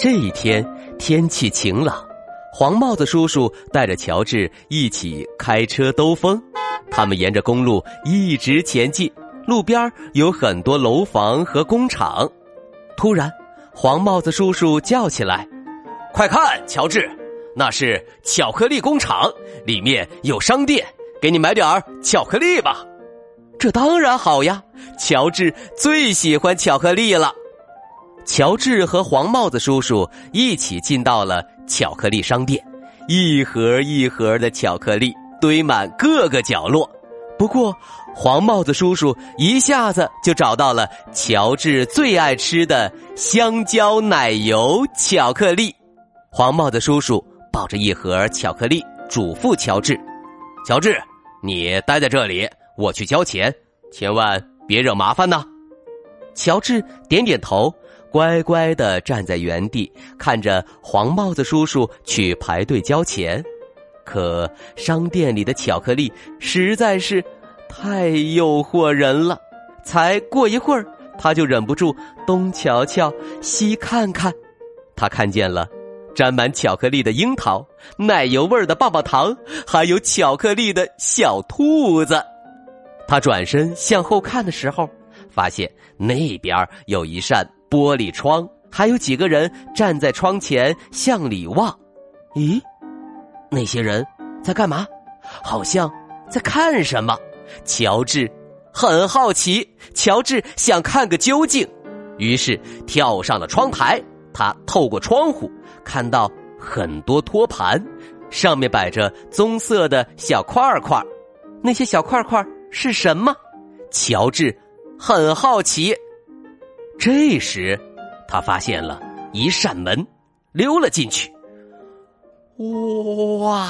这一天天气晴朗，黄帽子叔叔带着乔治一起开车兜风。他们沿着公路一直前进，路边有很多楼房和工厂。突然，黄帽子叔叔叫起来：“快看，乔治，那是巧克力工厂，里面有商店，给你买点巧克力吧。”这当然好呀，乔治最喜欢巧克力了。乔治和黄帽子叔叔一起进到了巧克力商店，一盒一盒的巧克力堆满各个角落。不过，黄帽子叔叔一下子就找到了乔治最爱吃的香蕉奶油巧克力。黄帽子叔叔抱着一盒巧克力，嘱咐乔治：“乔治，你待在这里，我去交钱，千万别惹麻烦呢。”乔治点点头。乖乖的站在原地，看着黄帽子叔叔去排队交钱。可商店里的巧克力实在是太诱惑人了。才过一会儿，他就忍不住东瞧瞧、西看看。他看见了沾满巧克力的樱桃、奶油味的棒棒糖，还有巧克力的小兔子。他转身向后看的时候，发现那边有一扇。玻璃窗，还有几个人站在窗前向里望。咦，那些人在干嘛？好像在看什么。乔治很好奇，乔治想看个究竟，于是跳上了窗台。他透过窗户看到很多托盘，上面摆着棕色的小块块。那些小块块是什么？乔治很好奇。这时，他发现了一扇门，溜了进去。哇！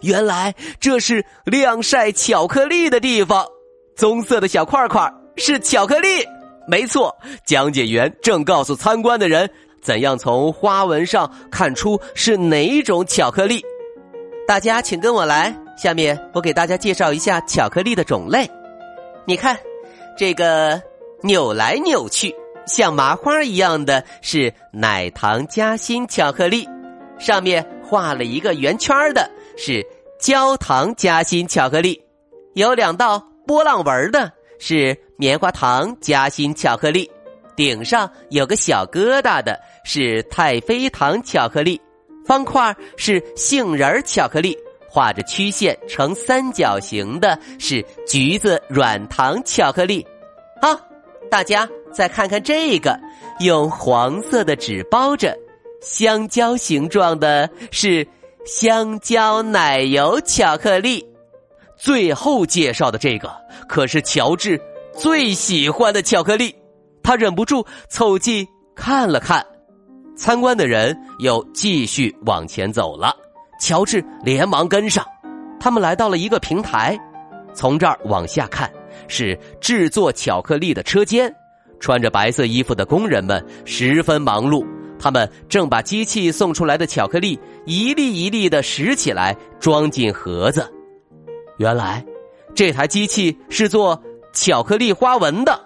原来这是晾晒巧克力的地方。棕色的小块块是巧克力，没错。讲解员正告诉参观的人怎样从花纹上看出是哪种巧克力。大家请跟我来，下面我给大家介绍一下巧克力的种类。你看，这个。扭来扭去，像麻花一样的是奶糖夹心巧克力，上面画了一个圆圈的是焦糖夹心巧克力，有两道波浪纹的是棉花糖夹心巧克力，顶上有个小疙瘩的是太妃糖巧克力，方块是杏仁巧克力，画着曲线成三角形的是橘子软糖巧克力，好。大家再看看这个，用黄色的纸包着，香蕉形状的是香蕉奶油巧克力。最后介绍的这个可是乔治最喜欢的巧克力，他忍不住凑近看了看。参观的人又继续往前走了，乔治连忙跟上。他们来到了一个平台，从这儿往下看。是制作巧克力的车间，穿着白色衣服的工人们十分忙碌。他们正把机器送出来的巧克力一粒一粒的拾起来，装进盒子。原来，这台机器是做巧克力花纹的。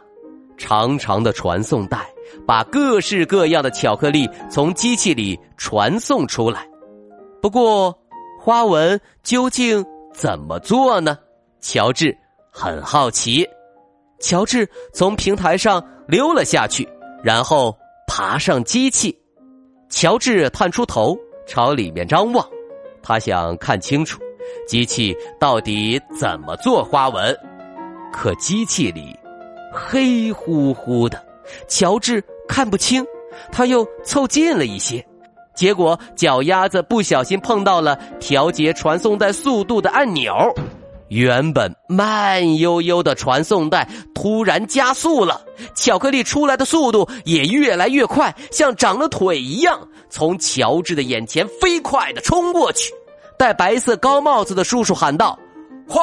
长长的传送带把各式各样的巧克力从机器里传送出来。不过，花纹究竟怎么做呢？乔治。很好奇，乔治从平台上溜了下去，然后爬上机器。乔治探出头朝里面张望，他想看清楚机器到底怎么做花纹。可机器里黑乎乎的，乔治看不清。他又凑近了一些，结果脚丫子不小心碰到了调节传送带速度的按钮。原本慢悠悠的传送带突然加速了，巧克力出来的速度也越来越快，像长了腿一样，从乔治的眼前飞快的冲过去。戴白色高帽子的叔叔喊道：“快，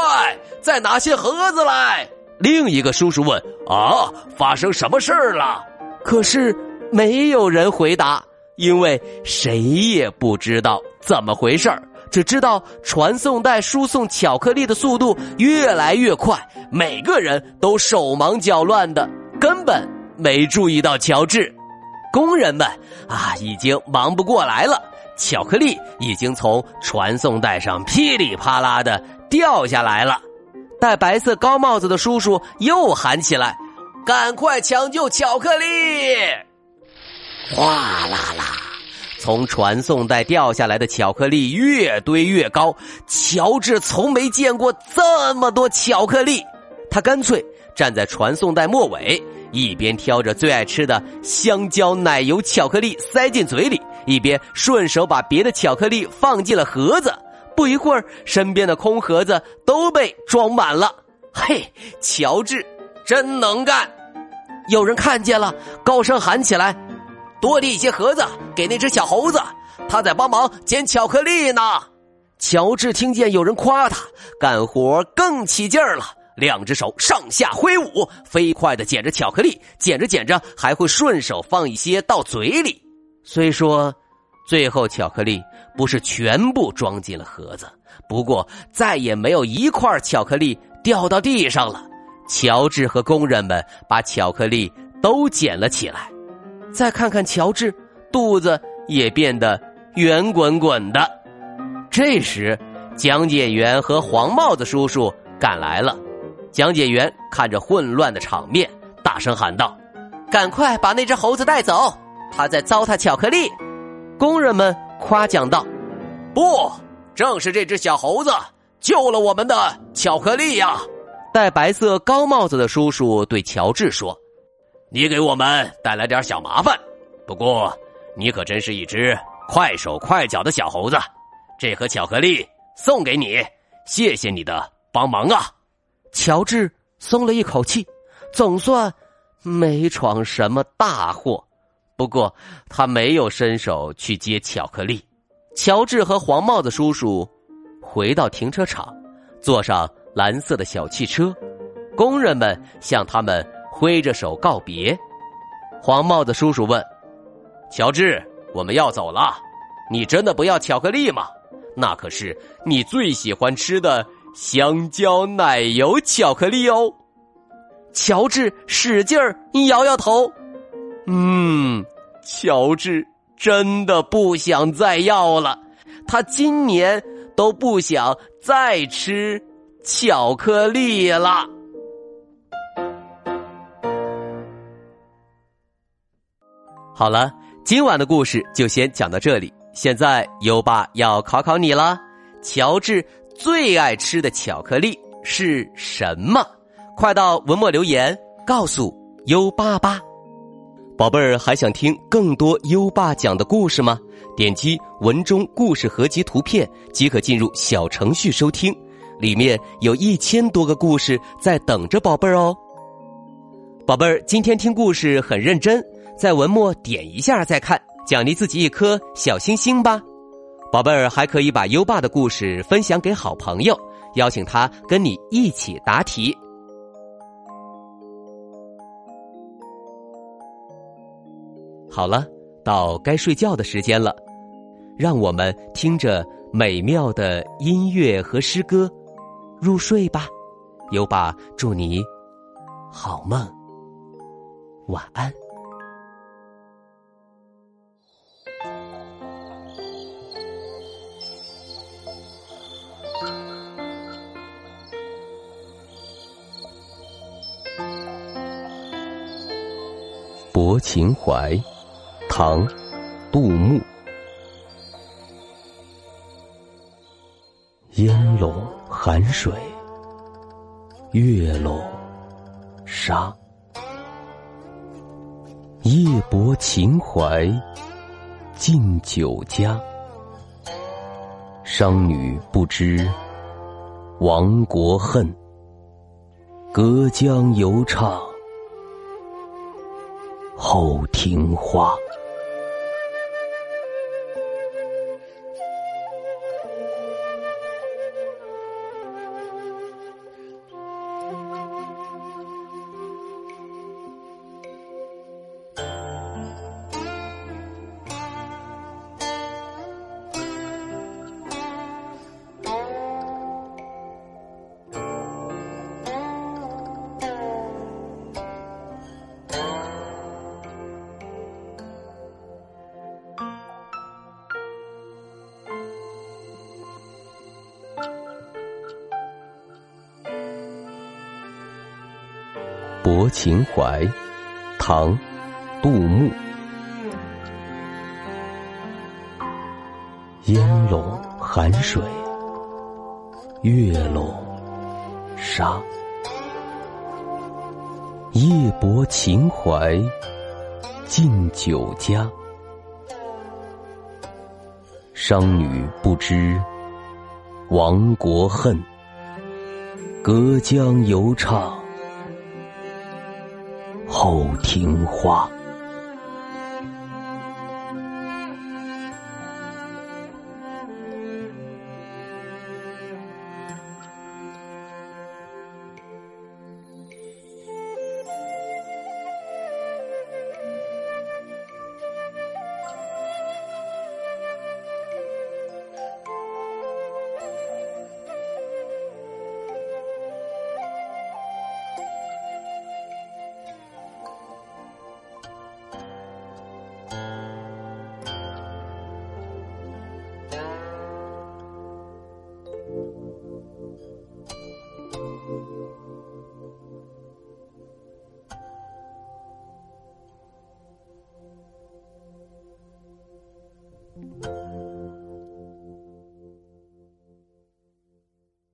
再拿些盒子来！”另一个叔叔问：“啊，发生什么事儿了？”可是没有人回答，因为谁也不知道怎么回事儿。只知道传送带输送巧克力的速度越来越快，每个人都手忙脚乱的，根本没注意到乔治。工人们啊，已经忙不过来了。巧克力已经从传送带上噼里啪啦的掉下来了。戴白色高帽子的叔叔又喊起来：“赶快抢救巧克力！”哗啦啦。从传送带掉下来的巧克力越堆越高，乔治从没见过这么多巧克力。他干脆站在传送带末尾，一边挑着最爱吃的香蕉奶油巧克力塞进嘴里，一边顺手把别的巧克力放进了盒子。不一会儿，身边的空盒子都被装满了。嘿，乔治真能干！有人看见了，高声喊起来。多递一些盒子给那只小猴子，他在帮忙捡巧克力呢。乔治听见有人夸他，干活更起劲儿了，两只手上下挥舞，飞快的捡着巧克力，捡着捡着还会顺手放一些到嘴里。虽说最后巧克力不是全部装进了盒子，不过再也没有一块巧克力掉到地上了。乔治和工人们把巧克力都捡了起来。再看看乔治，肚子也变得圆滚滚的。这时，讲解员和黄帽子叔叔赶来了。讲解员看着混乱的场面，大声喊道：“赶快把那只猴子带走，他在糟蹋巧克力。”工人们夸奖道：“不，正是这只小猴子救了我们的巧克力呀！”戴白色高帽子的叔叔对乔治说。你给我们带来点小麻烦，不过你可真是一只快手快脚的小猴子。这盒巧克力送给你，谢谢你的帮忙啊！乔治松了一口气，总算没闯什么大祸。不过他没有伸手去接巧克力。乔治和黄帽子叔叔回到停车场，坐上蓝色的小汽车。工人们向他们。挥着手告别，黄帽子叔叔问：“乔治，我们要走了，你真的不要巧克力吗？那可是你最喜欢吃的香蕉奶油巧克力哦。”乔治使劲儿摇摇头，嗯，乔治真的不想再要了，他今年都不想再吃巧克力了。好了，今晚的故事就先讲到这里。现在优爸要考考你了：乔治最爱吃的巧克力是什么？快到文末留言告诉优爸吧。宝贝儿，还想听更多优爸讲的故事吗？点击文中故事合集图片即可进入小程序收听，里面有一千多个故事在等着宝贝儿哦。宝贝儿，今天听故事很认真。在文末点一下再看，奖励自己一颗小星星吧，宝贝儿还可以把优爸的故事分享给好朋友，邀请他跟你一起答题。好了，到该睡觉的时间了，让我们听着美妙的音乐和诗歌入睡吧。优爸祝你好梦，晚安。泊秦淮，唐，杜牧。烟笼寒水，月笼沙。夜泊秦淮，近酒家。商女不知亡国恨。隔江犹唱后庭花。《泊秦淮》唐·杜牧。烟笼寒水，月笼沙。夜泊秦淮，近酒家。商女不知亡国恨，隔江犹唱。后庭花。